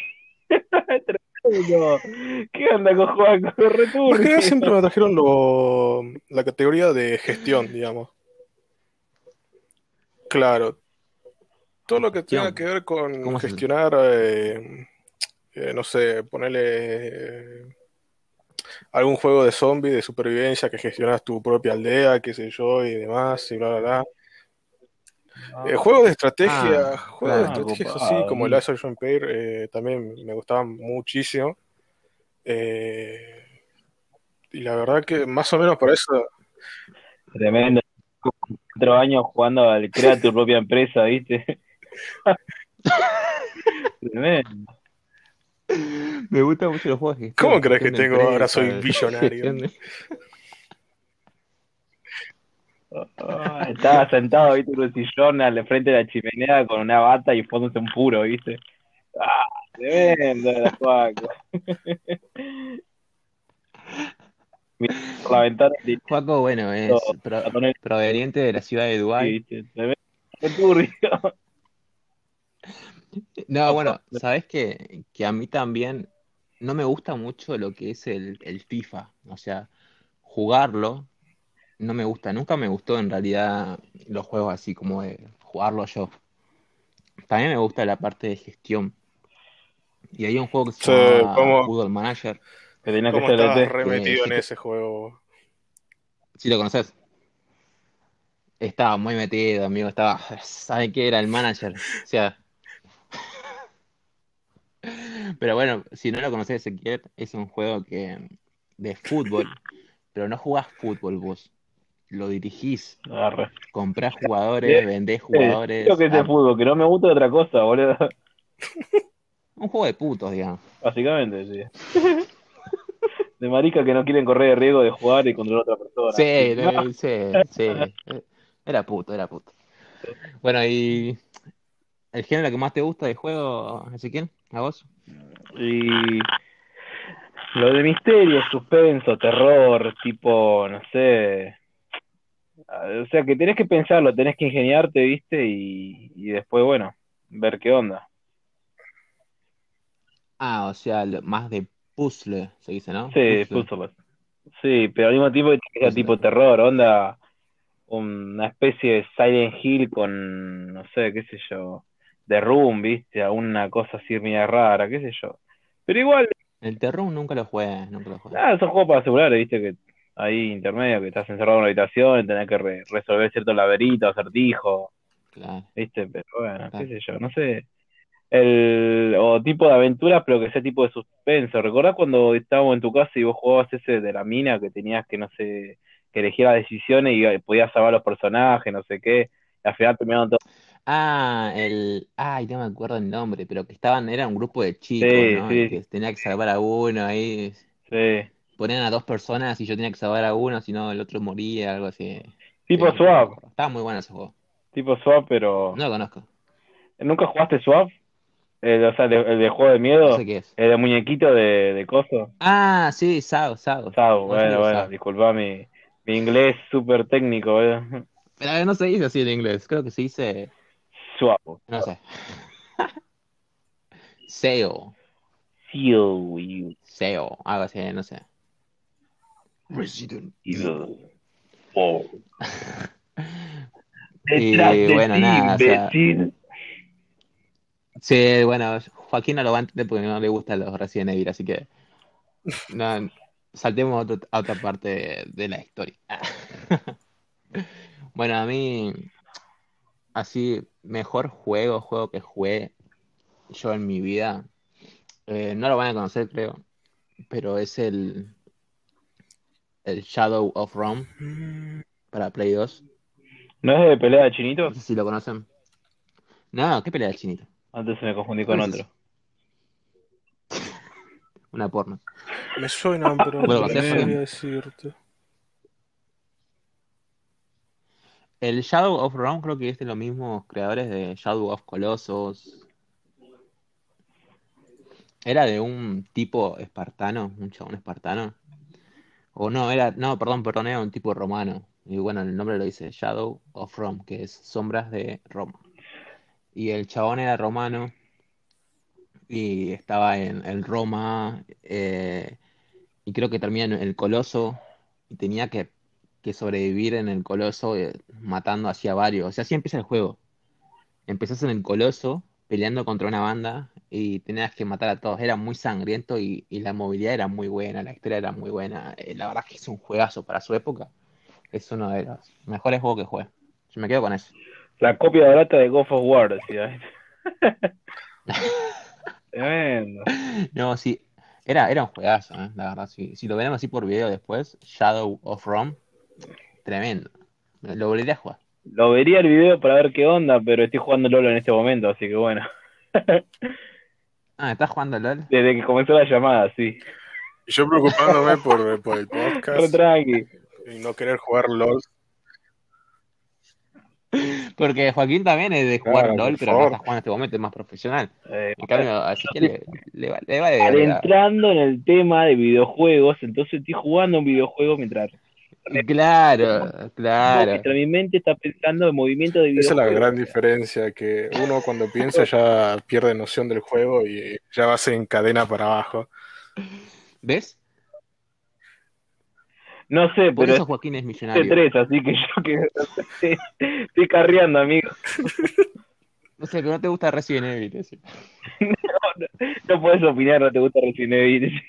¿Qué onda con Juan? más que siempre me trajeron lo, la categoría de gestión, digamos. Claro. Todo lo que tenga que ver con ¿Cómo se- gestionar, eh, eh, no sé, ponerle eh, algún juego de zombie, de supervivencia, que gestionas tu propia aldea, qué sé yo, y demás, y bla, bla, bla. Eh, juegos de estrategia, Ah, juegos de estrategia, eso sí, Copado, como el sí. Of Empires, eh, también me gustaban muchísimo. Eh, y la verdad que más o menos por eso, Tremendo. Cuatro años jugando al crea tu propia empresa, ¿viste? Tremendo. Me gustan mucho los juegos. ¿Cómo crees que tengo ahora soy billonario? De- estaba sentado, ¿viste? En un sillón al frente de la chimenea con una bata y fóndose un puro, ¿viste? Ah, tremendo la Juaco. La ventana y Juaco, bueno, es No, pro- ratones, proveniente de la ciudad de Dubái. turbio. No, bueno, sabes que, que a mí también no me gusta mucho lo que es el, el FIFA. O sea, jugarlo no me gusta. Nunca me gustó en realidad los juegos así como de jugarlo yo. También me gusta la parte de gestión. Y hay un juego que se Sí, llama ¿cómo- Football Manager. Que tenía que ¿cómo ser estabas el re metido en que- ese juego? Si lo conoces. Estaba muy metido, amigo. Estaba. ¿Saben qué era el manager? O sea. Pero bueno, si no lo conoces, Ezequiel, es un juego que de fútbol, pero no jugás fútbol vos. Lo dirigís, Agarre. comprás jugadores, vendés jugadores. Creo que es de ah, fútbol, que no me gusta otra cosa, boludo. un juego de putos, digamos. Básicamente, sí. De marica que no quieren correr el riesgo de jugar y controlar a otra persona. Sí, no, sí, sí. Era puto, era puto. Bueno, y el género que más te gusta de juego, Ezequiel, a vos. Y lo de misterio, suspenso, terror, tipo, no sé. O sea, que tenés que pensarlo, tenés que ingeniarte, ¿viste? Y, y después, bueno, ver qué onda. Ah, o sea, lo- más de puzzle, se dice, ¿no? Sí, Puzzle. Sí, pero al mismo tiempo que Puzzle. tipo terror, onda, una especie de Silent Hill con, no sé, qué sé yo, The Room, ¿viste? Alguna cosa así media rara, qué sé yo. Pero igual, El terror nunca lo jugué, nunca lo jugué. nada, esos juegos para asegurar, ¿viste? Que ahí intermedio, que estás encerrado en una habitación tenés que re- resolver ciertos laberintos, acertijos, Claro. ¿viste? Pero bueno, qué sé yo, no sé. El, o tipo de aventuras, pero que sea tipo de suspenso. ¿Recordás cuando estábamos en tu casa y vos jugabas ese de la mina que tenías que, no sé, que elegir las decisiones y eh, podías salvar los personajes, no sé qué? Y al final terminaron todos. Ah, el. Ay, no me acuerdo el nombre, pero que estaban, era un grupo de chicos, Sí, ¿no? sí. Que tenía que salvar a uno ahí. Sí. Ponían a dos personas y yo tenía que salvar a uno, si no el otro moría, algo así. Tipo Sí, Swap, Estaba muy bueno ese juego. tipo Swap, pero. No lo conozco. ¿Nunca jugaste Swap? El, o sea, el, de- el de juego de No miedo, sé qué es. el de muñequito de, de coso. Ah, sí, Sao, Sao. Sao, No, bueno, bueno, Sao. disculpa mi, mi inglés súper técnico, ¿eh? Pero no se dice así en inglés, creo que se dice, Swap. no sé. SEO, you. SEO, algo así, no sé. Resident Evil. Oh. Y de bueno, ti, nada, o sea. Sí, bueno, Joaquín no lo va a entender porque no le gustan los Resident Evil, así que no, saltemos a, otro- a otra parte de, de la historia. Bueno, a mí, así, mejor juego, juego que jugué yo en mi vida, eh, no lo van a conocer, creo, pero es el, el Shadow of Rome para Play 2. ¿No es de pelea de No chinitos? sé si lo conocen. No, ¿qué pelea del chinito? Antes se me confundí con ¿Cuál es otro. Una porno. Me suenan, pero Bueno, no decirte. El Shadow of Rome creo que es de los mismos creadores de Shadow of Colossus. Era de un tipo espartano, un chabón espartano. O no, era, no, perdón, perdón, era un tipo romano. Y bueno, el nombre lo dice Shadow of Rome, que es Sombras de Roma. Y el chabón era romano y estaba en, en Roma eh, y creo que termina en el Coloso y tenía que, que sobrevivir en el Coloso eh, matando a varios. O sea, así empieza el juego. empezás en el Coloso peleando contra una banda y tenías que matar a todos. Era muy sangriento y, y la movilidad era muy buena, la historia era muy buena. Eh, la verdad que es un juegazo para su época. Es uno de los mejores juegos que jugué. Yo me quedo con eso. La copia barata de God of War, decía. Tremendo. No, sí, era, era un juegazo, ¿eh? la verdad. Si, si lo veremos así por video después, Shadow of Rome, tremendo. Lo volvería a jugar. Lo vería el video para ver qué onda, pero estoy jugando LOL en este momento, así que bueno. Ah, ¿estás jugando LOL? Desde que comenzó la llamada, sí. Y yo preocupándome por, por el Pero podcast tranqui. y no querer jugar LOL. Porque Joaquín también es de jugar Claro, LOL, pero no favor. está jugando en este momento, es más profesional. Eh, En cambio, así que le, le, va- le vale adentrando en el tema de videojuegos, entonces estoy jugando un videojuego mientras, Claro, claro. mientras mi mente está pensando en movimiento de Esa es videojuegos. la gran diferencia, que uno cuando piensa ya pierde noción del juego y ya va a ser en cadena para abajo. ¿Ves? No sé, Por pero eso Joaquín es millonario. tres, así que yo que estoy, estoy carreando, amigo. No sé, que no te gusta Resident Evil. ese. No puedes opinar, no te gusta Resident Evil.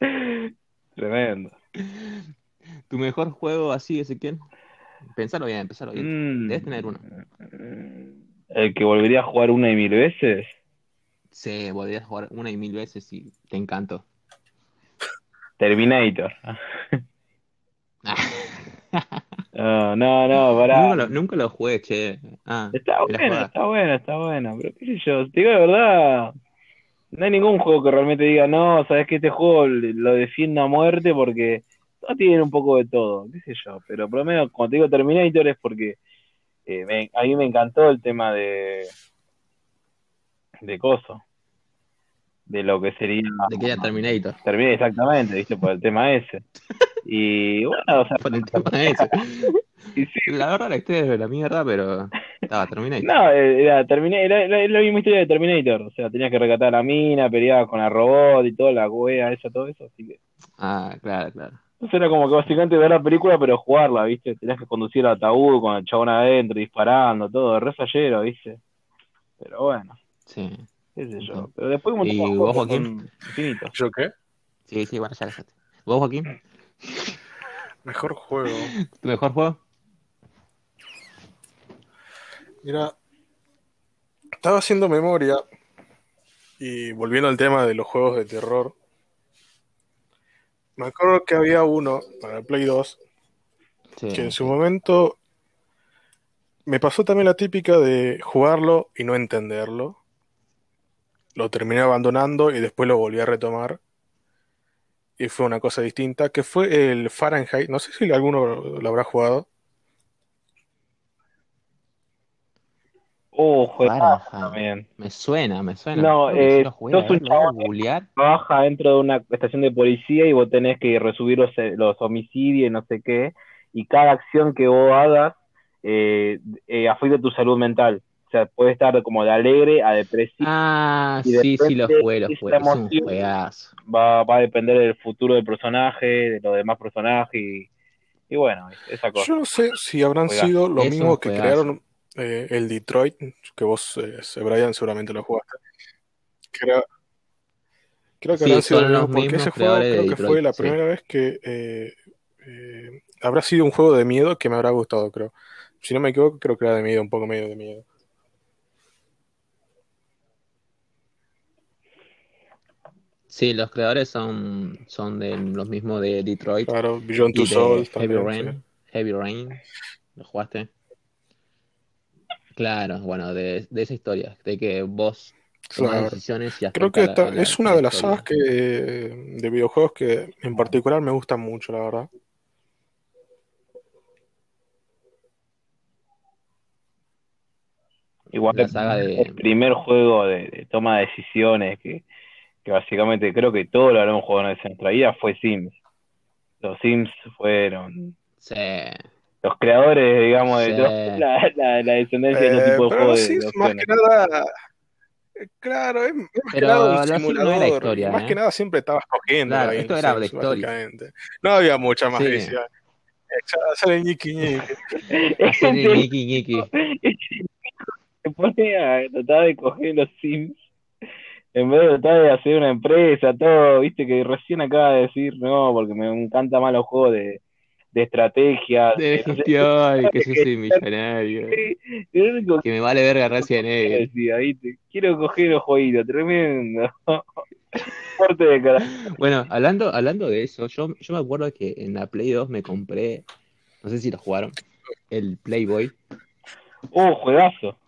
Tremendo. ¿Tu mejor juego así, Ezequiel? Pensalo bien, pensalo bien. Mm. Debes tener uno. El que volvería a jugar una y mil veces. Sí, podrías jugar una y mil veces y te encantó. Terminator. No, no, no, pará. nunca, lo, nunca lo jugué, che. Ah, Está bueno, está bueno, está bueno, pero qué sé yo, te digo de verdad, no hay ningún juego que realmente diga, no, sabes que este juego lo defiendo a muerte porque todos tienen un poco de todo, qué sé yo, pero por lo menos cuando te digo Terminator es porque eh, me- a mí me encantó el tema de de coso, de lo que sería de que era Terminator. Terminator exactamente, viste, por el tema ese. Y bueno, o sea, Por el tema ese. y sí, La verdad, la historia es de la mierda, pero estaba Terminator. No, eh, era, Termina- era, era- era la misma historia de Terminator. O sea, tenías que rescatar a la mina, peleabas con la robot y toda la wea, esa, todo eso. Así que. Ah, claro, claro. Entonces era como que básicamente ver la película, pero jugarla, ¿viste? Tenías que conducir al ataúd con el chabón adentro, disparando, todo, re fallero, ¿viste? Pero bueno, Sí, qué sé yo. Ujú. Pero después un montón ¿Y de vos, Joaquín? infinitos. ¿Yo qué? sí, sí, bueno, ya sabes. ¿Vos, Joaquín? Mejor juego. ¿Tu mejor juego? Mira, estaba haciendo memoria y volviendo al tema de los juegos de terror. Me acuerdo que había uno para el Play 2 Sí. que en su momento me pasó también la típica de jugarlo y no entenderlo. Lo terminé abandonando y después lo volví a retomar. Y fue una cosa distinta, que fue el Fahrenheit. No sé si alguno lo habrá jugado. Oh, juegazo Fahrenheit. también. Me suena, me suena. No, eh, lo jugué, sos a un chabón googlear. trabaja dentro de una estación de policía y vos tenés que resubir los, eh, los homicidios y no sé qué, y cada acción que vos hagas eh, eh, afecta tu salud mental. Sea, puede estar como de alegre a depresivo, Ah, Y de sí, sí, lo. Es un juegazo. va, va a depender del futuro del personaje, de los demás personajes, y, y bueno, esa cosa. Yo no sé si habrán Juegazo. sido lo Es mismo que juegazo. crearon eh, el Detroit, que vos, eh, Brian, seguramente lo jugaste. Creo, creo que Sí, habrán sido los mismo, porque mismos ese juego creo que Detroit, fue la sí. primera vez que eh, eh, habrá sido un juego de miedo que me habrá gustado, creo. Si no me equivoco, creo que era de miedo, un poco medio de miedo. Sí, los creadores son, son de los mismos de Detroit Claro, Beyond Two de Souls Heavy también. Rain. sí. Heavy Rain. ¿Lo jugaste? Claro, bueno, de, de esa historia, de que vos Claro. decisiones y Creo que la- es una la de las sagas que, de videojuegos que en particular me gustan mucho, la verdad. Igual La saga de- el primer juego de, de toma de decisiones que, que básicamente creo que todos lo habremos jugado en nuestra vida fue Sims. Los Sims fueron Sí. los creadores, digamos, de Sí. todo- la, la, la descendencia de los Eh, tipos de juegos los de, Sims, de más que nada, eh, claro, es, más que Pero nada un Sims no era simulador. historia, más ¿eh? que nada siempre estabas cogiendo Claro, esto era la Sims, historia. básicamente. No había mucha más Sí. visión. Hacer el ñiqui ñiqui. Es Hacer el que- ñiqui ñiqui. se pone a tratar de coger los Sims en vez de tratar de hacer una empresa, todo, viste, que recién acaba de decir, no, porque me encanta más los juegos de, de estrategia. De gestión, que yo soy millonario. único Que me vale verga Resident Evil. viste, quiero coger los jueguitos, tremendo. Fuerte de cara. Bueno, hablando, hablando de eso, yo, yo me acuerdo que en la Play 2 me compré, no sé si lo jugaron, el Playboy. Oh, juegazo.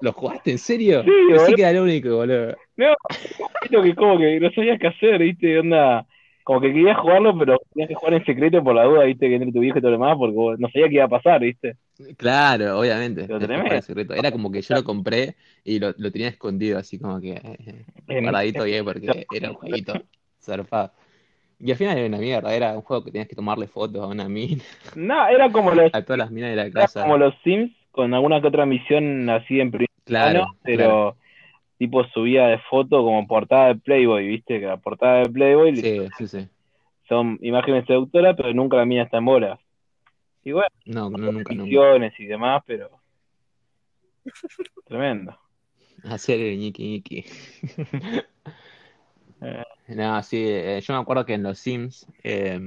¿Lo jugaste en serio? Sí, Pensé boludo. que era el único, boludo. No, que como que no sabías qué hacer, viste, onda, como que querías jugarlo, pero tenías que jugar en secreto por la duda, viste, que entre tu viejo y todo lo demás, porque no sabías qué iba a pasar, viste. Claro, obviamente. Pero tremendo. secreto. Era como que yo lo compré y lo, lo tenía escondido, así como que eh, bien, porque era un jueguito zarpado. Y al final era una mierda, era un juego que tenías que tomarle fotos a una mina, No, era como los, a todas las minas de la era casa. como los Sims, con alguna que otra misión así en primer Claro, plano, pero claro. tipo subida de foto como portada de Playboy, viste, que la portada de Playboy Sí, sí, sí. son imágenes seductoras, pero nunca la mina está en bolas. Y bueno, No, no, nunca, nunca. misiones y demás, pero tremendo. Hacer el ñiqui ñiqui. Eh. No, sí, eh, yo me acuerdo que en los Sims eh,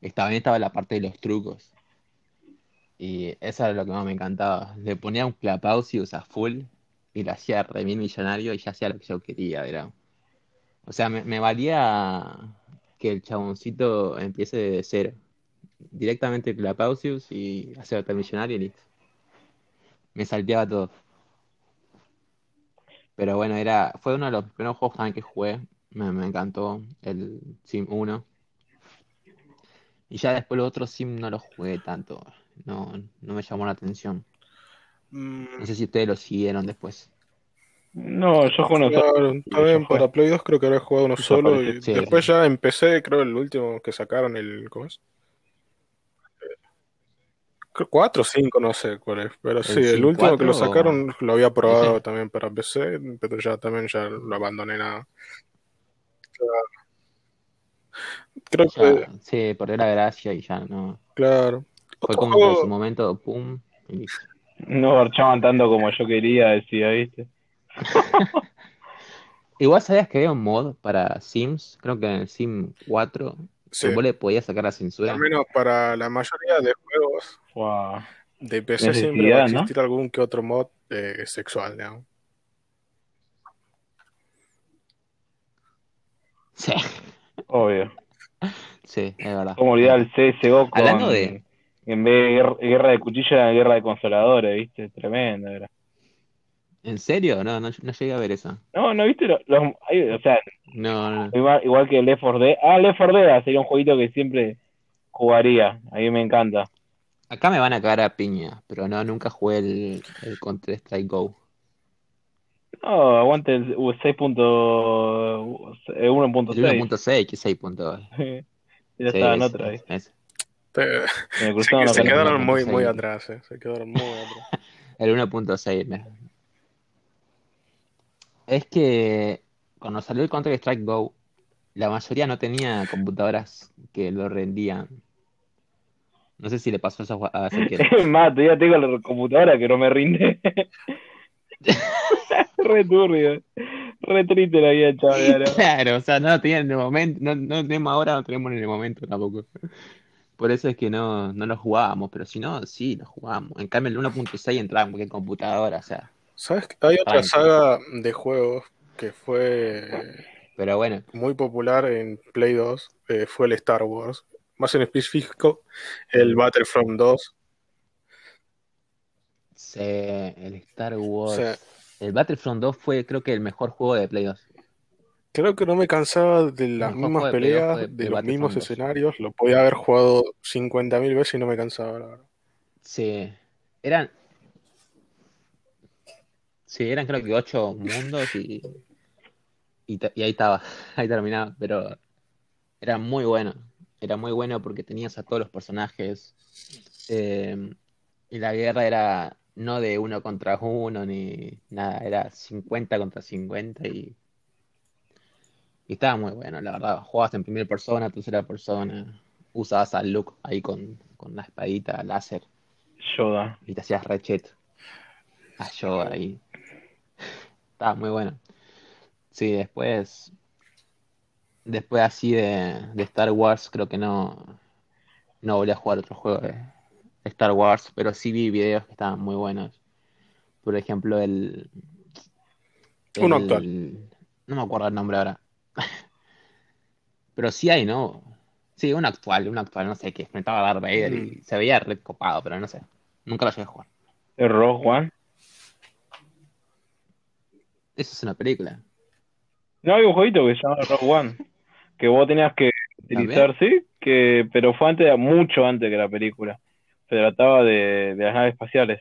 estaba, estaba la parte de los trucos. Y eso era lo que más me encantaba. Le ponía un Clapausius a full y lo hacía re bien millonario y ya hacía lo que yo quería, era. O sea, me, me valía que el chaboncito empiece de cero. Directamente Clapausius y hacer otro millonario y listo. Me salteaba todo. Pero bueno, era, fue uno de los primeros juegos que jugué. Me, me encantó el Sim 1. Y ya después los otros Sim no los jugué tanto. No, no me llamó la atención. Mm, No sé si ustedes lo siguieron después. No, yo juego uno claro, también Yo jugué. para Play 2 creo que había jugado uno solo y Sí. después ya empecé, creo el último que sacaron, el, ¿cómo es? Creo 4 o 5, no sé cuál es, pero sí, el último que lo 4 o- sacaron lo había probado también para PC, pero ya también ya lo abandoné nada. Creo que, sí, perdió la gracia y ya no. claro. Fue como que en su momento, pum, y. No garchaban tanto como yo quería, decía, ¿viste? Igual sabías que había un mod para Sims, creo que en el Sim 4, sí, que vos le podías sacar la censura. al menos para la mayoría de juegos Wow. de PC siempre va a ¿no? existir algún que otro mod eh, sexual, digamos. Sí, Obvio. sí, es verdad. ¿Cómo olvidar el CSGO con, Hablando de- en vez de guerra, guerra de cuchillas, era guerra de consoladores, ¿viste? Tremendo era. ¿En serio? No, no, no llegué a ver eso. No, ¿no viste? Los, los- hay- o sea, No, no. igual, igual que Left 4 Dead. Ah, Left 4 Dead sería un jueguito que siempre jugaría. A mí me encanta. Acá me van a cagar a piña, pero no, nunca jugué el, el Counter Strike Go. No, aguante el uh, 6. punto- eh, El 1.6. 1.6, que 6.2. Ya Sí, estaba en otra ahí. Ese. Te- Me se, quedaron muy, muy 1.6. atrás, eh, se quedaron muy atrás. El 1.6. me- Es que cuando salió el Counter Strike Go, la mayoría no tenía computadoras que lo rendían. No sé si le pasó eso a Ezequiel. Es más, todavía tengo la computadora que no me rinde. Re turbio. Re triste la vida, chaval. Claro, o sea, no lo tenían en el momento, no, no tenemos ahora, no tenemos en el momento tampoco. Por eso es que no, no lo jugábamos, pero si no, sí, lo jugábamos. En cambio, el 1.6 entraba en cualquier computadora, o sea. ¿Sabes? Hay otra saga de juegos que fue Pero bueno, muy popular en Play 2, eh, fue el Star Wars. Más en específico, el Battlefront 2. se- el Star Wars. El Battlefront 2 fue, creo que, el mejor juego de Play 2. Creo que no me cansaba de las mismas juego de Play 2 peleas, de de los mismos 2. escenarios. Lo podía haber jugado 50.000 veces y no me cansaba, la verdad. Sí, eran. Sí, eran creo que ocho mundos y. Y, ahí estaba, ahí terminaba, pero era muy bueno. Era muy bueno porque tenías a todos los personajes. eh, y la guerra era no de uno contra uno ni nada, era 50 contra 50 y. Y estaba muy bueno, la verdad. Jugabas en primera persona, tercera persona. Usabas a Luke ahí con, con la espadita láser Yoda. y te hacías rechet. a Yoda ahí. Estaba muy bueno. Sí, después. Después así de, de Star Wars, creo que no. No volví a jugar otro juego de Star Wars, pero sí vi videos que estaban muy buenos. Por ejemplo, el. Uno el- actual. No me acuerdo el nombre ahora. Pero sí hay, ¿no? Sí, un actual, un actual, no sé, que enfrentaba a Darth Vader y se veía red copado, pero no sé. Nunca lo llegué a jugar. ¿El Rogue One? Eso es una película. No, hay un jueguito que se llama Rogue One. Que vos tenías que utilizar, sí, que, pero fue antes, mucho antes que la película. Se trataba de, de las naves espaciales.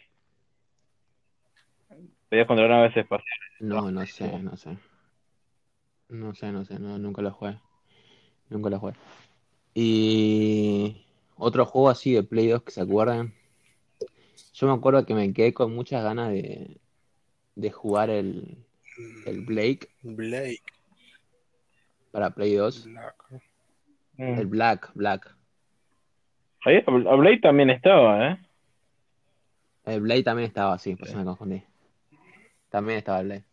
Podías controlar naves espaciales. No, no sé, no sé. No sé, no sé, no, nunca lo jugué. Nunca lo jugué. Y otro juego así de Play 2 que se acuerdan. Yo me acuerdo que me quedé con muchas ganas de, de jugar el, el Blake Blake. para Play 2. Black. El Black, Black. Ahí, a Blade también estaba, ¿eh? El Blade también estaba así, por eso me confundí. También estaba el Blade.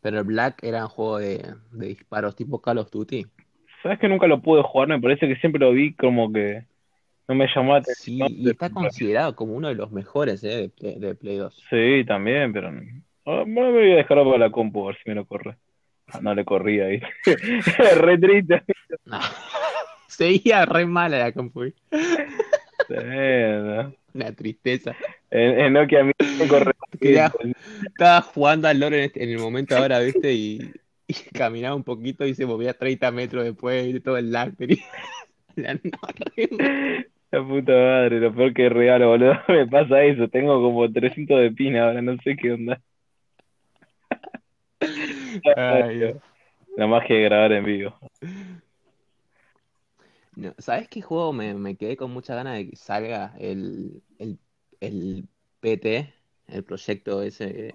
Pero el Black era un juego de, de disparos tipo Call of Duty. ¿Sabes que nunca lo pude jugar? Me parece que siempre lo vi como que no me llamó la Sí, atención. y está considerado como uno de los mejores eh, de, Play, de Play 2. Sí, también, pero no. Ahora me voy a dejar para la compu a ver si me lo corre. Ah, no le corría ahí. Re triste. No. Seguía re mala la compu. Tremendo. Una tristeza. En, en Nokia a mí Estaba jugando al lore en, este- en el momento ahora, ¿viste? Y, y caminaba un poquito y se movía 30 metros después y todo el lag. tenía- La-. La puta madre, lo peor que real, boludo. Me pasa eso. Tengo como 300 de pina ahora, no sé qué onda. Ay, Dios. La magia de grabar en vivo. No, ¿sabes qué juego me, me quedé con mucha ganas de que salga el, el, PT, el proyecto ese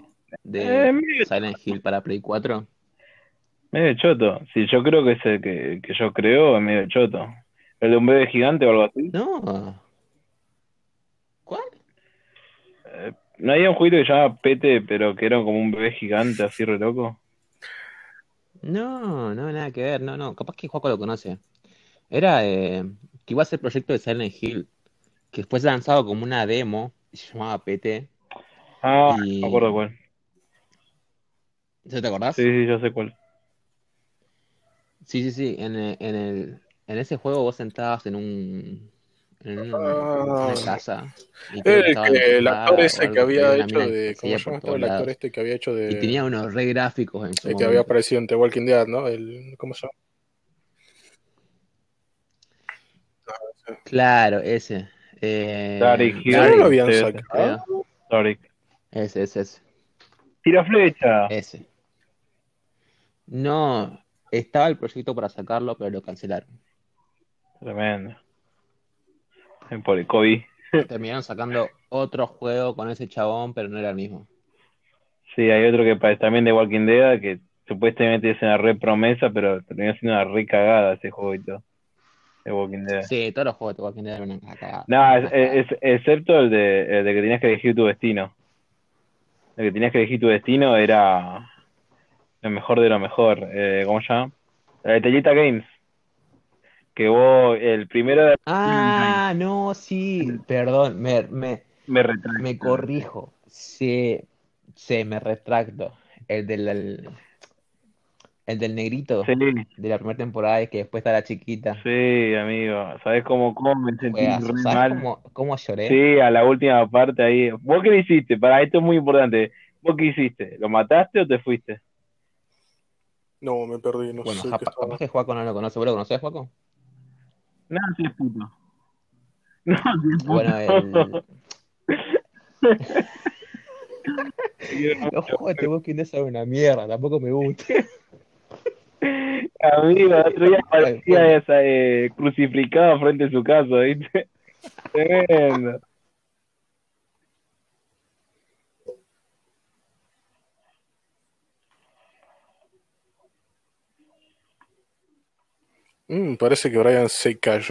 Eh, de medio, Silent Hill para Play 4? medio choto. Si yo creo que es el que, que yo creo, es medio choto. El de un bebé gigante o algo así. No. ¿Cuál? Eh, ¿No había un jueguito que se llamaba Pete, pero que era como un bebé gigante así re loco? No, no, nada que ver, no, no, capaz que Juaco lo conoce. Era eh, que iba a ser proyecto de Silent Hill, que fue lanzado como una demo, y se llamaba PT. Ah, Y- me acuerdo cuál. ¿Sí te acordás? Sí, sí, yo sé cuál. Sí, sí, sí, en el, en el, en ese juego vos sentabas en un, en un- Ah. una casa y El, estaban que- el actor ese que había una hecho de. ¿Cómo se llama el actor este que había hecho Y de. tenía unos re gráficos en su El que había aparecido en The Walking Dead, ¿no? El, ¿Cómo se llama? Claro, ese. Eh, Tariq Hill. ¿Ya no lo habían sí, sacado? Sorry. Ese, ese, ese. Tira flecha. Ese. No, estaba el proyecto para sacarlo, pero lo cancelaron. Tremendo. Por el COVID. Terminaron sacando otro juego con ese chabón, pero no era el mismo. Sí, hay otro que parece también de Walking Dead, que supuestamente es una re promesa, pero terminó siendo una re cagada ese juego y todo. De Walking Dead. Sí, todos los juegos de Walking Dead eran una cagada. No, es- es- excepto el de, el de que tenías que elegir tu destino. El que tenías que elegir tu destino era lo mejor de lo mejor. Eh, ¿cómo se llama? La de Tellita Games. Que vos, el primero de... Ah, no, sí, perdón, me, me, Me retracto. me corrijo. Sí, sí, me retracto. El del, el, el del negrito Sí, de la primera temporada y que después está la chiquita. sí, amigo. ¿Sabés cómo, cómo me sentí Juegazo. re ¿Sabes mal? cómo, cómo lloré? Sí, a la última parte ahí. ¿Vos qué le hiciste? Para esto es muy importante. ¿Vos qué hiciste? ¿Lo mataste o te fuiste? No, me perdí, no Bueno, sé qué estaba. capaz que Juaco no lo conoce. ¿Vos lo conocés, Juaco? No, sí es puto. No, sí es puto. Bueno, el... Los juegos de Walking Dead son una mierda, tampoco me gusta. Amigo, el otro día parecía esa, eh, crucificado frente a su casa, ¿viste? Tremendo. Mm, parece que Brian se cayó.